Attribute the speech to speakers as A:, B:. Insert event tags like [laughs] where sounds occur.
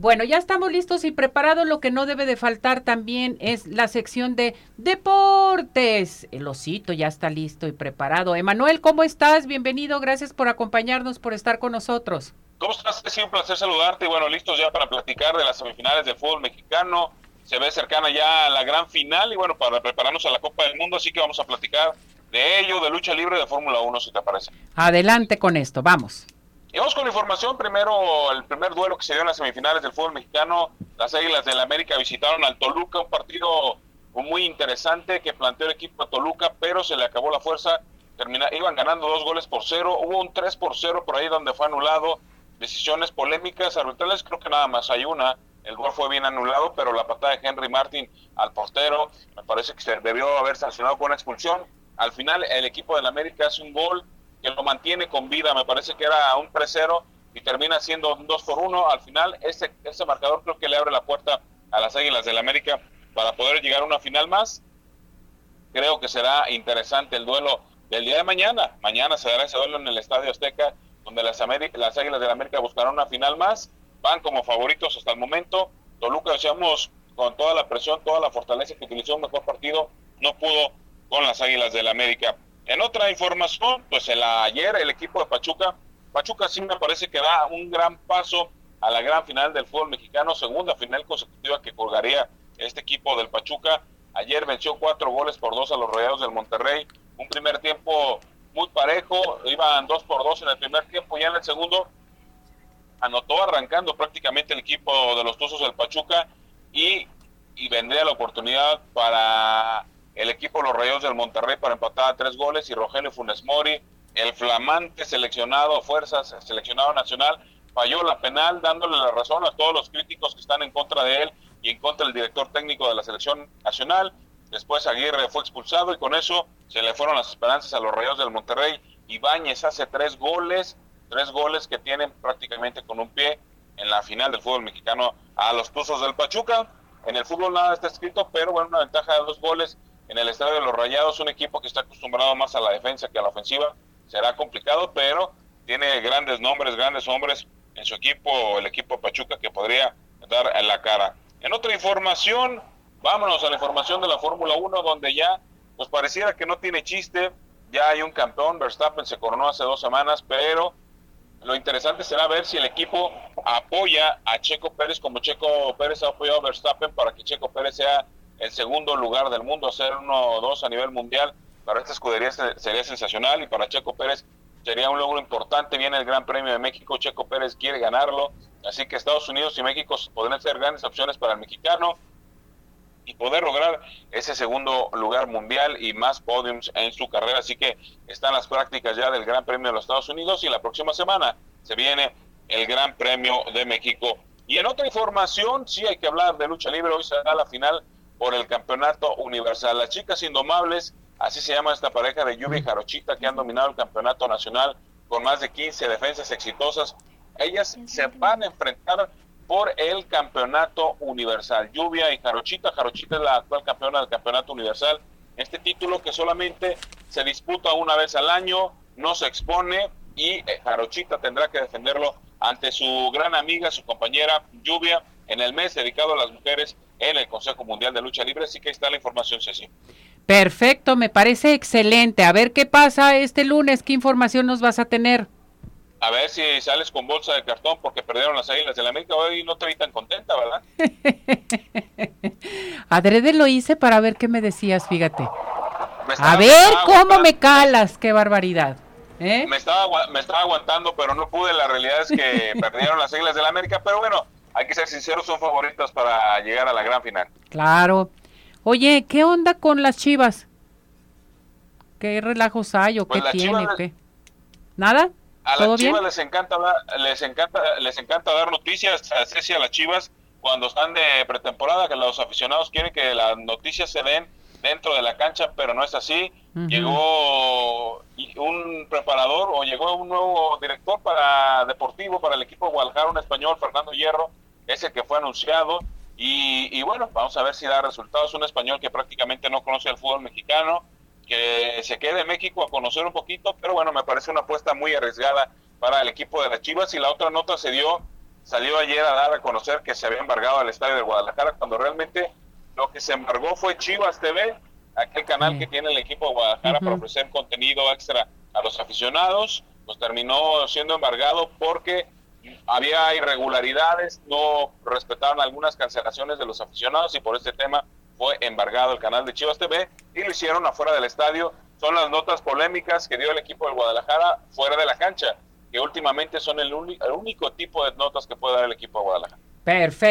A: Bueno, ya estamos listos y preparados. Lo que no debe de faltar también es la sección de deportes. El osito ya está listo y preparado. Emanuel, ¿cómo estás? Bienvenido. Gracias por acompañarnos, por estar con nosotros.
B: ¿Cómo estás? Es un placer saludarte y bueno, listos ya para platicar de las semifinales del fútbol mexicano. Se ve cercana ya a la gran final y bueno, para prepararnos a la Copa del Mundo, así que vamos a platicar de ello, de lucha libre de Fórmula 1, si te parece.
A: Adelante con esto, vamos.
B: Y vamos con la información. Primero, el primer duelo que se dio en las semifinales del fútbol mexicano. Las Águilas del América visitaron al Toluca, un partido muy interesante que planteó el equipo de Toluca, pero se le acabó la fuerza. Termina, iban ganando dos goles por cero. Hubo un tres por cero por ahí donde fue anulado. Decisiones polémicas arbitrales, creo que nada más hay una. El gol fue bien anulado, pero la patada de Henry Martin al portero me parece que se debió haber sancionado con una expulsión. Al final, el equipo del América hace un gol que lo mantiene con vida, me parece que era un 3-0 y termina siendo un 2 por 1. Al final, ese, ese marcador creo que le abre la puerta a las Águilas del América para poder llegar a una final más. Creo que será interesante el duelo del día de mañana. Mañana se dará ese duelo en el Estadio Azteca, donde las, las Águilas del América buscarán una final más. Van como favoritos hasta el momento. Toluca, decíamos, con toda la presión, toda la fortaleza que utilizó un mejor partido, no pudo con las Águilas del América. En otra información, pues el, ayer el equipo de Pachuca, Pachuca sí me parece que da un gran paso a la gran final del fútbol mexicano, segunda final consecutiva que colgaría este equipo del Pachuca. Ayer venció cuatro goles por dos a los Rayados del Monterrey, un primer tiempo muy parejo, iban dos por dos en el primer tiempo y en el segundo anotó arrancando prácticamente el equipo de los Tuzos del Pachuca y, y vendría la oportunidad para el equipo de los Rayos del Monterrey para empatar a tres goles y Rogelio Funes Mori, el flamante seleccionado fuerzas, seleccionado nacional, falló la penal dándole la razón a todos los críticos que están en contra de él y en contra del director técnico de la selección nacional. Después Aguirre fue expulsado y con eso se le fueron las esperanzas a los Rayos del Monterrey. Ibáñez hace tres goles, tres goles que tienen prácticamente con un pie en la final del fútbol mexicano a los Tuzos del Pachuca. En el fútbol nada está escrito, pero bueno, una ventaja de dos goles en el estadio de los Rayados, un equipo que está acostumbrado más a la defensa que a la ofensiva, será complicado, pero tiene grandes nombres, grandes hombres en su equipo, el equipo Pachuca, que podría dar en la cara. En otra información, vámonos a la información de la Fórmula 1, donde ya pues pareciera que no tiene chiste, ya hay un campeón, Verstappen se coronó hace dos semanas, pero lo interesante será ver si el equipo apoya a Checo Pérez como Checo Pérez ha apoyado a Verstappen para que Checo Pérez sea el segundo lugar del mundo, ser uno o dos a nivel mundial. Para esta escudería sería sensacional y para Checo Pérez sería un logro importante. Viene el Gran Premio de México, Checo Pérez quiere ganarlo, así que Estados Unidos y México podrían ser grandes opciones para el mexicano y poder lograr ese segundo lugar mundial y más podiums en su carrera. Así que están las prácticas ya del Gran Premio de los Estados Unidos y la próxima semana se viene el Gran Premio de México. Y en otra información, sí hay que hablar de lucha libre. Hoy será la final por el campeonato universal. Las chicas indomables, así se llama esta pareja de Lluvia y Jarochita que han dominado el campeonato nacional con más de 15 defensas exitosas. Ellas se van a enfrentar por el campeonato universal. Lluvia y Jarochita. Jarochita es la actual campeona del campeonato universal. Este título que solamente se disputa una vez al año, no se expone y eh, Jarochita tendrá que defenderlo ante su gran amiga, su compañera Lluvia, en el mes dedicado a las mujeres en el Consejo Mundial de Lucha Libre. Así que está la información, Ceci.
A: Perfecto, me parece excelente. A ver qué pasa este lunes, qué información nos vas a tener.
B: A ver si sales con bolsa de cartón porque perdieron las Águilas de la América. Hoy no te vi tan contenta, ¿verdad? [laughs]
A: Adrede lo hice para ver qué me decías, fíjate. a ver cómo me calas, qué barbaridad.
B: ¿eh? Me, estaba, me estaba aguantando, pero no pude. La realidad es que [laughs] perdieron las Águilas de la América. Pero bueno, hay que ser sinceros, son favoritas para llegar a la gran final.
A: Claro. Oye, ¿qué onda con las Chivas? ¿Qué relajos hay o pues qué tiene? qué? ¿Nada?
B: A las Chivas les encanta les encanta les encanta dar noticias a Ceci a las Chivas cuando están de pretemporada que los aficionados quieren que las noticias se den dentro de la cancha, pero no es así. Llegó un preparador o llegó un nuevo director para deportivo para el equipo de Guadalajara, un español, Fernando Hierro, ese que fue anunciado. Y, bueno, vamos a ver si da resultados. Un español que prácticamente no conoce el fútbol mexicano, que se quede en México a conocer un poquito, pero bueno, me parece una apuesta muy arriesgada para el equipo de las Chivas. Y la otra nota se dio salió ayer a dar a conocer que se había embargado al estadio de Guadalajara cuando realmente lo que se embargó fue Chivas TV, aquel canal que tiene el equipo de Guadalajara para ofrecer contenido extra a los aficionados, pues terminó siendo embargado porque había irregularidades, no respetaron algunas cancelaciones de los aficionados y por este tema fue embargado el canal de Chivas TV y lo hicieron afuera del estadio. Son las notas polémicas que dio el equipo del Guadalajara fuera de la cancha, que últimamente son el, el único tipo de notas que puede dar el equipo de Guadalajara.
A: Perfecto.